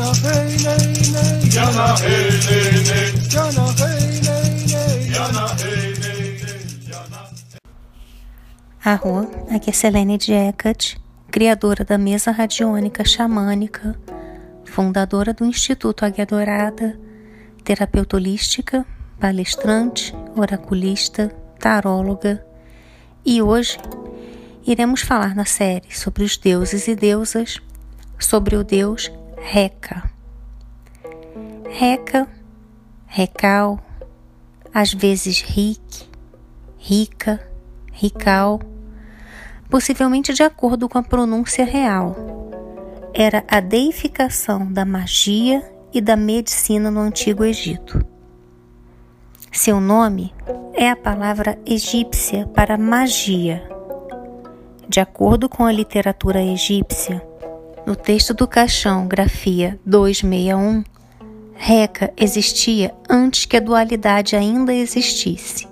Jana hey nay nay. Jana hey nay nay. Jana hey nay nay. Jana hey nay nay. Arro, aqui é Selene Diecat, criadora da mesa radiônica xamânica, fundadora do Instituto Águia Dourada, terapeuta holística, palestrante, oraculista, taróloga, e hoje iremos falar na série sobre os deuses e deusas, sobre o deus Reca. Reca, Recal, às vezes Rick, Rica, Rical, possivelmente de acordo com a pronúncia real. Era a deificação da magia e da medicina no Antigo Egito. Seu nome é a palavra egípcia para magia. De acordo com a literatura egípcia, no texto do caixão, grafia 261, Reca existia antes que a dualidade ainda existisse.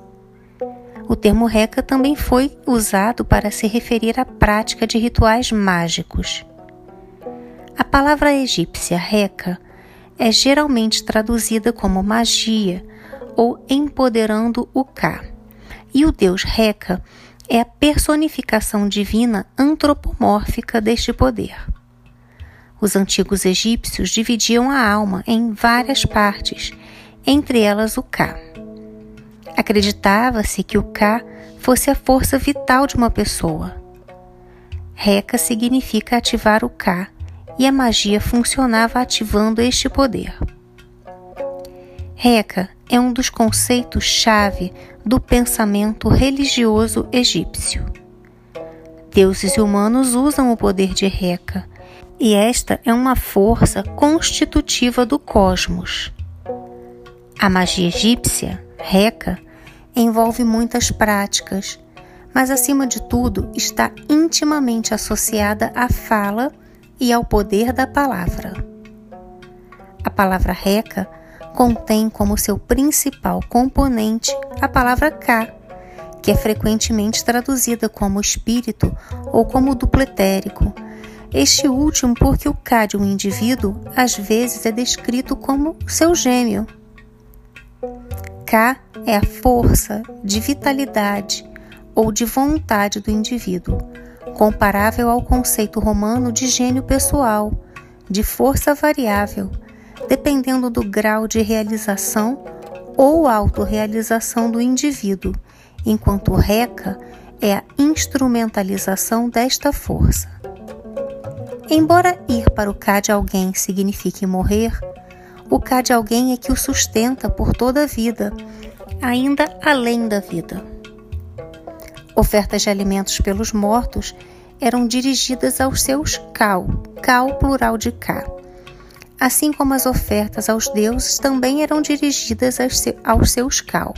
O termo Reca também foi usado para se referir à prática de rituais mágicos. A palavra egípcia Reca é geralmente traduzida como magia ou empoderando o Ka. E o deus Reca é a personificação divina antropomórfica deste poder. Os antigos egípcios dividiam a alma em várias partes, entre elas o Ka. Acreditava-se que o Ka fosse a força vital de uma pessoa. Reca significa ativar o Ka, e a magia funcionava ativando este poder. Reca é um dos conceitos-chave do pensamento religioso egípcio. Deuses e humanos usam o poder de Reca, e esta é uma força constitutiva do cosmos. A magia egípcia, Reca, envolve muitas práticas, mas acima de tudo está intimamente associada à fala e ao poder da palavra. A palavra Reca contém como seu principal componente a palavra Ka, que é frequentemente traduzida como espírito ou como dupletérico. Este último porque o Ka de um indivíduo às vezes é descrito como seu gêmeo. Ka é a força de vitalidade ou de vontade do indivíduo, comparável ao conceito romano de gênio pessoal, de força variável, dependendo do grau de realização ou autorrealização do indivíduo, enquanto reca é a instrumentalização desta força. Embora ir para o cá de alguém signifique morrer, o cá de alguém é que o sustenta por toda a vida, ainda além da vida. Ofertas de alimentos pelos mortos eram dirigidas aos seus cal, cal plural de cá assim como as ofertas aos deuses também eram dirigidas aos seus cal.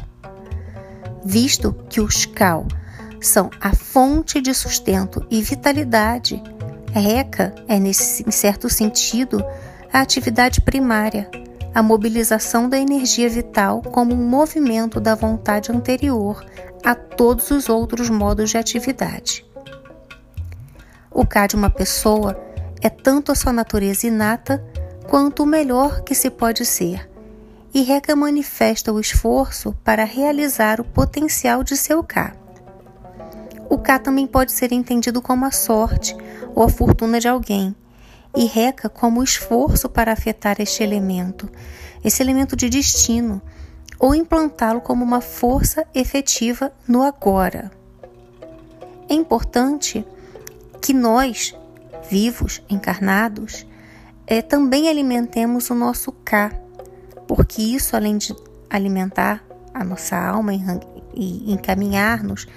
Visto que os cal são a fonte de sustento e vitalidade, Reca é, nesse, em certo sentido, a atividade primária, a mobilização da energia vital como um movimento da vontade anterior a todos os outros modos de atividade. O K de uma pessoa é tanto a sua natureza inata quanto o melhor que se pode ser, e Reca manifesta o esforço para realizar o potencial de seu K. O K também pode ser entendido como a sorte ou a fortuna de alguém, e Reca como o esforço para afetar este elemento, esse elemento de destino, ou implantá-lo como uma força efetiva no agora. É importante que nós, vivos, encarnados, é, também alimentemos o nosso cá, porque isso, além de alimentar a nossa alma e encaminhar-nos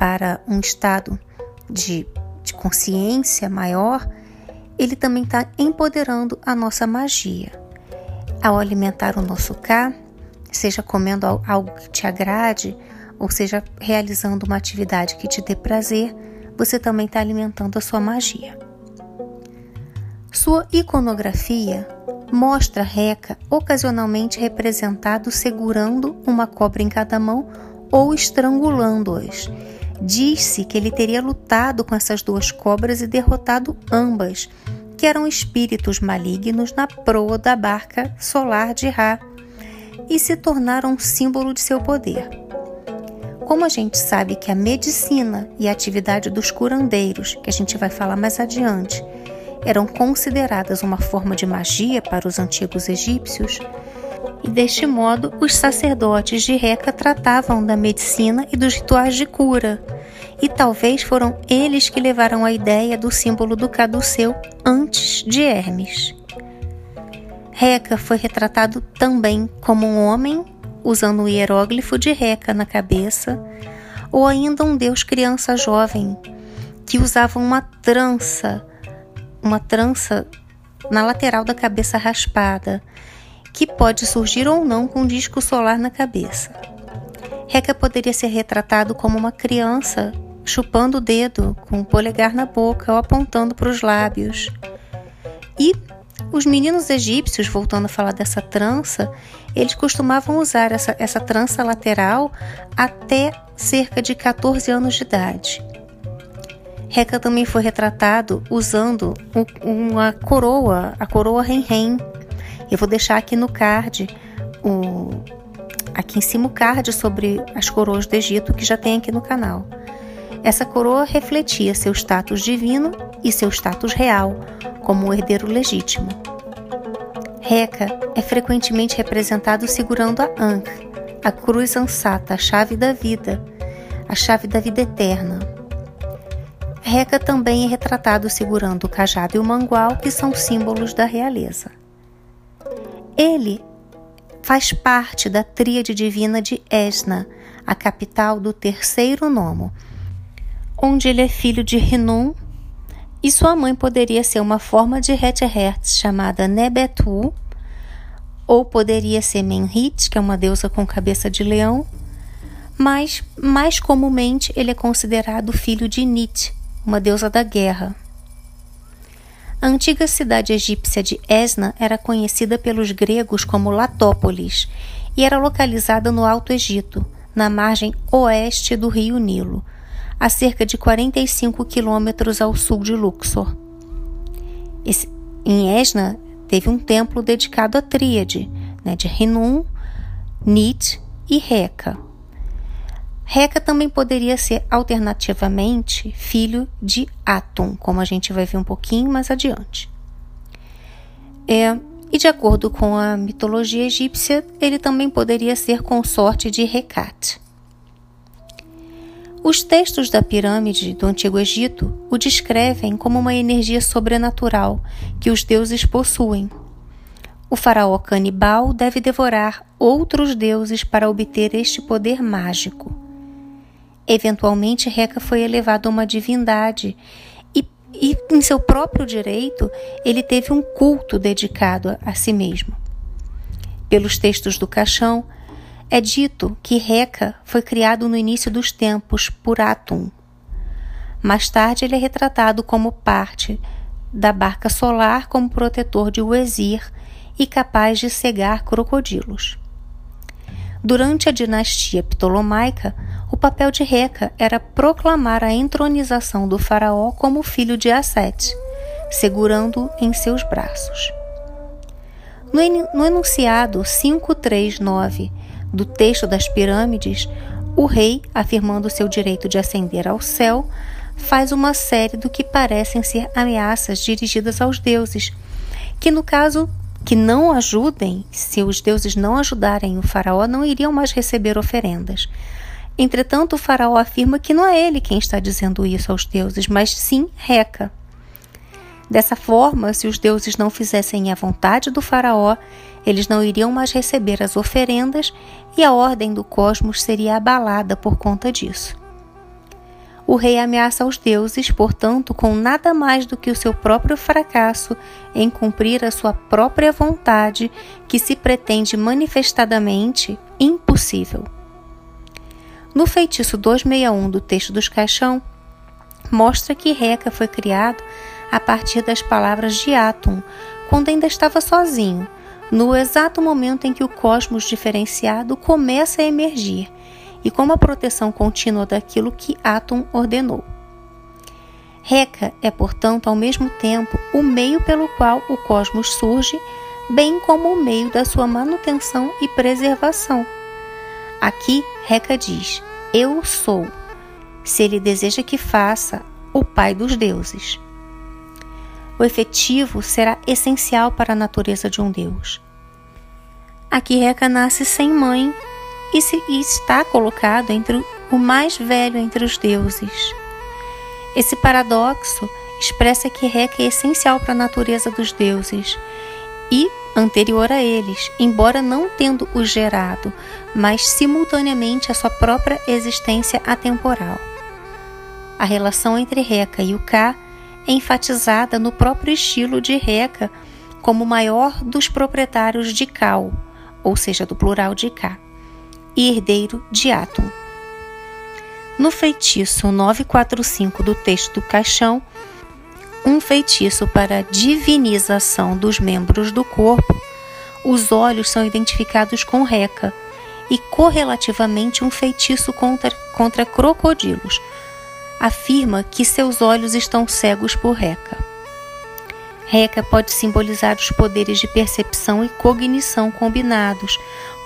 para um estado de, de consciência maior, ele também está empoderando a nossa magia. Ao alimentar o nosso cá, seja comendo algo que te agrade, ou seja realizando uma atividade que te dê prazer, você também está alimentando a sua magia. Sua iconografia mostra Reca ocasionalmente representado segurando uma cobra em cada mão ou estrangulando-as. Diz-se que ele teria lutado com essas duas cobras e derrotado ambas, que eram espíritos malignos na proa da barca solar de Ra e se tornaram um símbolo de seu poder. Como a gente sabe que a medicina e a atividade dos curandeiros, que a gente vai falar mais adiante, eram consideradas uma forma de magia para os antigos egípcios, deste modo os sacerdotes de Reca tratavam da medicina e dos rituais de cura, e talvez foram eles que levaram a ideia do símbolo do caduceu antes de Hermes. Reca foi retratado também como um homem usando o hieróglifo de Reca na cabeça, ou ainda um deus criança jovem que usava uma trança, uma trança na lateral da cabeça raspada, que pode surgir ou não com um disco solar na cabeça. Reca poderia ser retratado como uma criança chupando o dedo com o polegar na boca ou apontando para os lábios. E os meninos egípcios, voltando a falar dessa trança, eles costumavam usar essa, essa trança lateral até cerca de 14 anos de idade. Reca também foi retratado usando uma coroa, a coroa Ren-Ren. Eu vou deixar aqui no card, o, aqui em cima o card sobre as coroas do Egito que já tem aqui no canal. Essa coroa refletia seu status divino e seu status real, como um herdeiro legítimo. Reca é frequentemente representado segurando a Ankh, a cruz ansata, a chave da vida, a chave da vida eterna. Reca também é retratado segurando o cajado e o mangual, que são símbolos da realeza. Ele faz parte da tríade divina de Esna, a capital do terceiro nomo, onde ele é filho de Rinum, e sua mãe poderia ser uma forma de Hetherhertz chamada Nebetu, ou poderia ser Menhit, que é uma deusa com cabeça de leão, mas mais comumente ele é considerado filho de Nit, uma deusa da guerra. A antiga cidade egípcia de Esna era conhecida pelos gregos como Latópolis e era localizada no Alto Egito, na margem oeste do rio Nilo, a cerca de 45 quilômetros ao sul de Luxor. Esse, em Esna, teve um templo dedicado à tríade né, de Renum, Nit e Reca. Reca também poderia ser alternativamente filho de Atum, como a gente vai ver um pouquinho mais adiante. É, e de acordo com a mitologia egípcia, ele também poderia ser consorte de Recat. Os textos da pirâmide do Antigo Egito o descrevem como uma energia sobrenatural que os deuses possuem. O faraó canibal deve devorar outros deuses para obter este poder mágico. Eventualmente, Reca foi elevado a uma divindade e, e, em seu próprio direito, ele teve um culto dedicado a, a si mesmo. Pelos textos do caixão, é dito que Reca foi criado no início dos tempos por Atum. Mais tarde, ele é retratado como parte da barca solar como protetor de Uezir e capaz de cegar crocodilos. Durante a dinastia ptolomaica, o papel de Reca era proclamar a entronização do faraó como filho de Assete, segurando-o em seus braços. No, enunciado 539 do texto das pirâmides, o rei, afirmando seu direito de ascender ao céu, faz uma série do que parecem ser ameaças dirigidas aos deuses, que no caso que não ajudem, se os deuses não ajudarem o faraó, não iriam mais receber oferendas. Entretanto, o faraó afirma que não é ele quem está dizendo isso aos deuses, mas sim Reca. Dessa forma, se os deuses não fizessem a vontade do Faraó, eles não iriam mais receber as oferendas e a ordem do cosmos seria abalada por conta disso. O rei ameaça os deuses, portanto, com nada mais do que o seu próprio fracasso em cumprir a sua própria vontade, que se pretende manifestadamente impossível. No feitiço 261 do texto dos caixão, mostra que Reca foi criado a partir das palavras de Atum, quando ainda estava sozinho, no exato momento em que o cosmos diferenciado começa a emergir e como a proteção contínua daquilo que Atum ordenou. Reca é, portanto, ao mesmo tempo o meio pelo qual o cosmos surge, bem como o meio da sua manutenção e preservação. Aqui, Reca diz: Eu sou, se ele deseja que faça, o Pai dos deuses. O efetivo será essencial para a natureza de um Deus. Aqui Reca nasce sem mãe e, se, e está colocado entre o mais velho entre os deuses. Esse paradoxo expressa que Reca é essencial para a natureza dos deuses e anterior a eles, embora não tendo os gerado, mas simultaneamente a sua própria existência atemporal. A relação entre Reca e o Ka é enfatizada no próprio estilo de Reca como maior dos proprietários de Kau, ou seja, do plural de Ka, e herdeiro de Atum. No feitiço 945 do texto do caixão, um feitiço para divinização dos membros do corpo, os olhos são identificados com Reca e correlativamente um feitiço contra, contra crocodilos. Afirma que seus olhos estão cegos por Reca. Reca pode simbolizar os poderes de percepção e cognição combinados,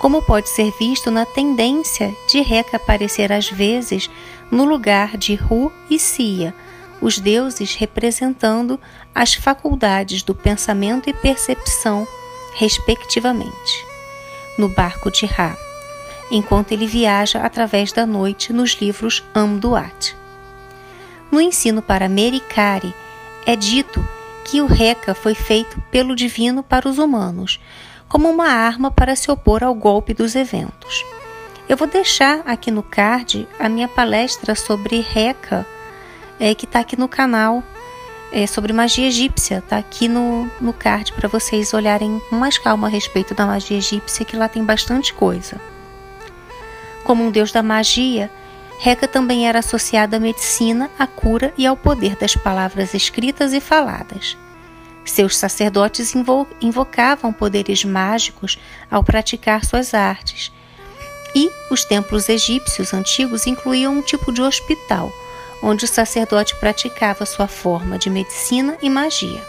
como pode ser visto na tendência de Reca aparecer às vezes no lugar de Ru e Sia, os deuses representando as faculdades do pensamento e percepção, respectivamente, no barco de Ra, enquanto ele viaja através da noite nos livros Amduat. No ensino para Merikari, é dito que o Reca foi feito pelo divino para os humanos, como uma arma para se opor ao golpe dos eventos. Eu vou deixar aqui no card a minha palestra sobre Reca, é, que está aqui no canal, é, sobre magia egípcia. Está aqui no, no card para vocês olharem com mais calma a respeito da magia egípcia, que lá tem bastante coisa. Como um deus da magia, Reca também era associada à medicina, à cura e ao poder das palavras escritas e faladas. Seus sacerdotes invo invocavam poderes mágicos ao praticar suas artes. E os templos egípcios antigos incluíam um tipo de hospital, onde o sacerdote praticava sua forma de medicina e magia.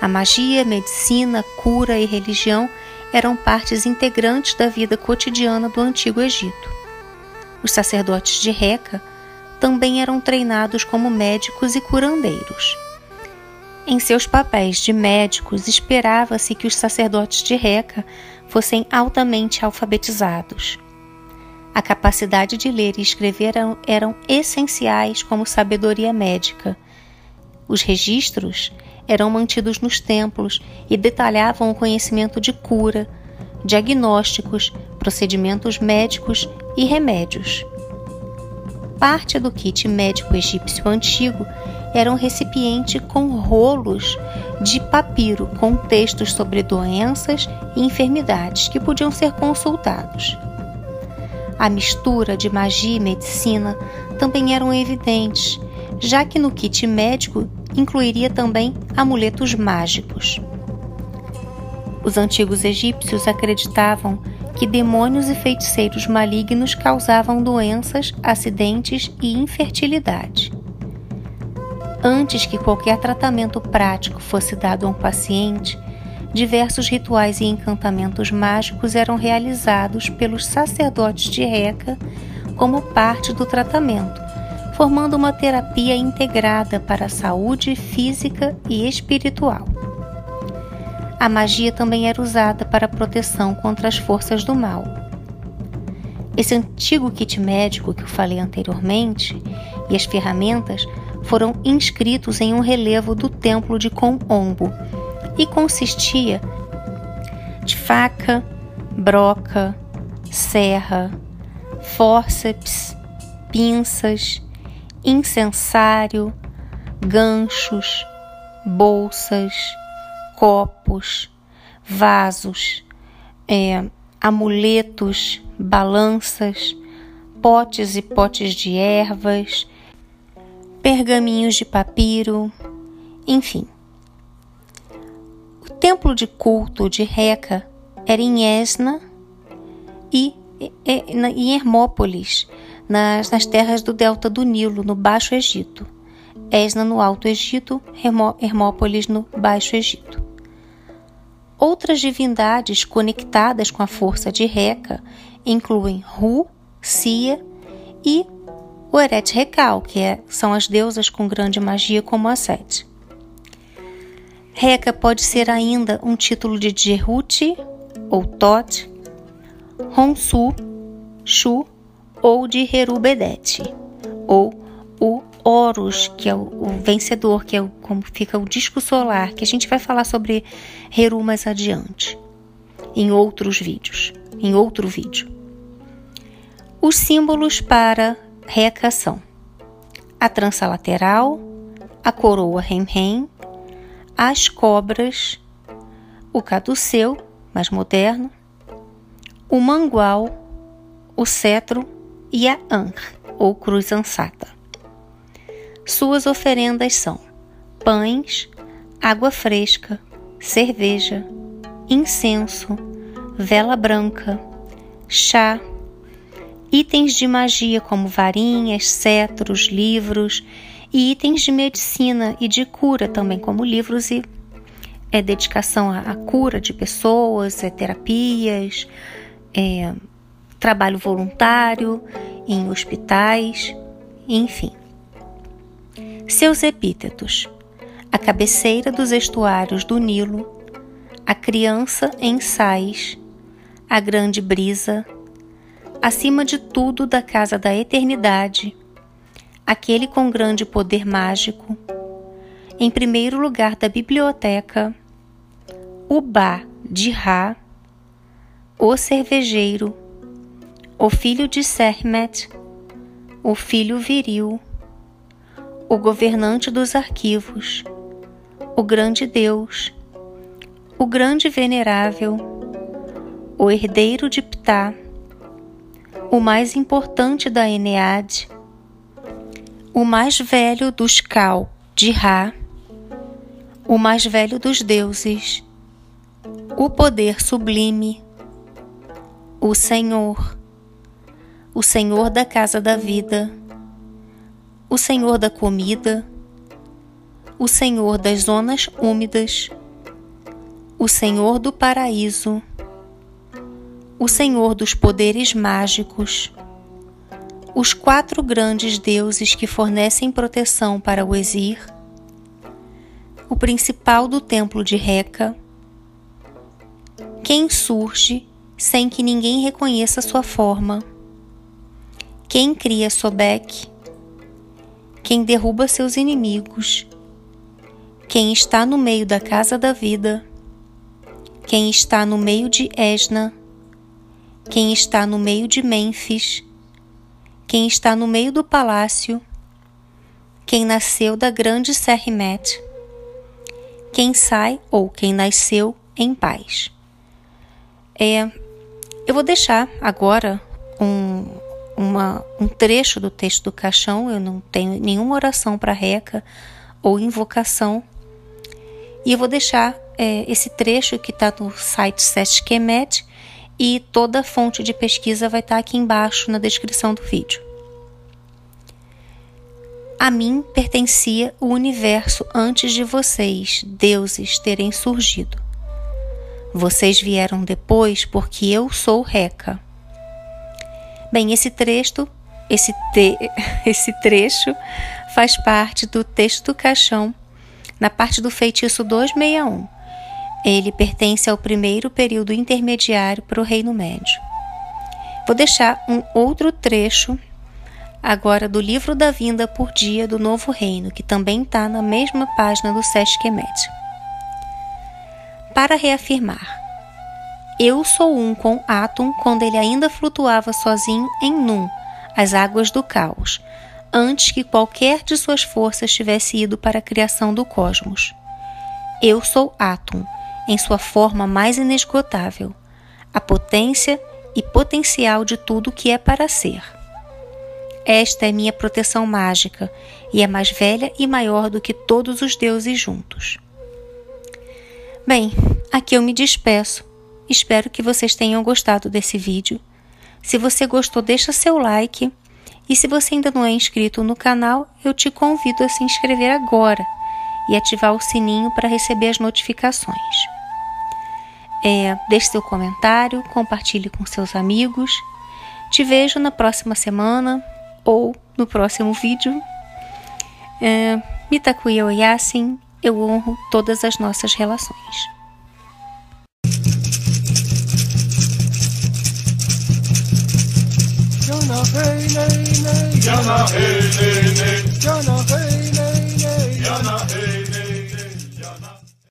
A magia, medicina, cura e religião eram partes integrantes da vida cotidiana do Antigo Egito. Os sacerdotes de Reca também eram treinados como médicos e curandeiros. Em seus papéis de médicos, esperava-se que os sacerdotes de Reca fossem altamente alfabetizados. A capacidade de ler e escrever eram, eram essenciais como sabedoria médica. Os registros eram mantidos nos templos e detalhavam o conhecimento de cura, diagnósticos, procedimentos médicos e remédios. Parte do kit médico egípcio antigo era um recipiente com rolos de papiro com textos sobre doenças e enfermidades que podiam ser consultados. A mistura de magia e medicina também eram evidentes, já que no kit médico incluiria também amuletos mágicos. Os antigos egípcios acreditavam que demônios e feiticeiros malignos causavam doenças, acidentes e infertilidade. Antes que qualquer tratamento prático fosse dado a um paciente, diversos rituais e encantamentos mágicos eram realizados pelos sacerdotes de Reca como parte do tratamento, formando uma terapia integrada para a saúde física e espiritual. A magia também era usada para proteção contra as forças do mal. Esse antigo kit médico que eu falei anteriormente e as ferramentas foram inscritos em um relevo do templo de Comombo e consistia de faca, broca, serra, fórceps, pinças, incensário, ganchos, bolsas, copos, vasos, é, amuletos, balanças, potes e potes de ervas, pergaminhos de papiro, enfim. O templo de culto de Reca era em Esna e, em Hermópolis, nas, nas terras do delta do Nilo, no Baixo Egito. Esna no Alto Egito, Hermópolis no Baixo Egito. Outras divindades conectadas com a força de Reca incluem Ru, Sia e o Eret Rekal, que é, são as deusas com grande magia como a Sete. Reca pode ser ainda um título de Jehuti ou Tot, Honsu, Shu ou de Herubedete, ou o Horus, que é o, o, vencedor, que é o, como fica o disco solar, que a gente vai falar sobre Heru mais adiante, em outros vídeos, em outro vídeo. Os símbolos para Reca são a trança lateral, a coroa rem-rem, as cobras, o caduceu, mais moderno, o mangual, o cetro e a anr, ou cruz ansata. Suas oferendas são pães, água fresca, cerveja, incenso, vela branca, chá, itens de magia como varinhas, cetros, livros e itens de medicina e de cura também, como livros e é dedicação à, cura de pessoas, é terapias, é, trabalho voluntário em hospitais, enfim. Seus epítetos: a cabeceira dos estuários do Nilo, a criança em sais, a grande brisa, acima de tudo da casa da eternidade, aquele com grande poder mágico, em primeiro lugar da biblioteca, o Bá de Ra, o cervejeiro, o filho de Sermet, o filho viril, o governante dos arquivos, o grande Deus, o grande venerável, o herdeiro de Ptah, o mais importante da Eneade, o mais velho dos Cal de Ra, o mais velho dos deuses, o poder sublime, o Senhor, o Senhor da casa da vida, o Senhor da comida, o Senhor das zonas úmidas, o Senhor do paraíso, o Senhor dos poderes mágicos, os quatro grandes deuses que fornecem proteção para o Exir, o principal do templo de Reca, quem surge sem que ninguém reconheça sua forma, quem cria Sobek, quem derruba seus inimigos, quem está no meio da casa da vida, quem está no meio de Esna, quem está no meio de Mênfis, quem está no meio do palácio, quem nasceu da grande Serrimet, quem sai ou quem nasceu em paz. É, eu vou deixar agora um, uma, um trecho do texto do caixão, eu não tenho nenhuma oração para reca ou invocação, e eu vou deixar é, esse trecho que está no site Seskemet e toda a fonte de pesquisa vai estar tá aqui embaixo na descrição do vídeo. A mim pertencia o universo antes de vocês, deuses, terem surgido. Vocês vieram depois porque eu sou Reca. Bem, esse trecho, esse, te, esse trecho faz parte do texto do caixão, na parte do feitiço 261 ele pertence ao primeiro período intermediário para o Reino Médio. Vou deixar um outro trecho agora do livro da vinda por dia do Novo Reino, que também está na mesma página do Kemet. Para reafirmar, eu sou um com Atum quando ele ainda flutuava sozinho em Num, as águas do caos, antes que qualquer de suas forças tivesse ido para a criação do cosmos. Eu sou Atum, em sua forma mais inesgotável, a potência e potencial de tudo que é para ser. Esta é minha proteção mágica e é mais velha e maior do que todos os deuses juntos. Bem, aqui eu me despeço. Espero que vocês tenham gostado desse vídeo. Se você gostou, deixa seu like E se você ainda não é inscrito no canal, eu te convido a se inscrever agora e ativar o sininho para receber as notificações. É, deixe seu comentário, compartilhe com seus amigos. Te vejo na próxima semana ou no próximo vídeo. É, Mitakuya Oyasin, eu honro todas as nossas relações. Yana hey Yana hey Yana hey nay Yana hey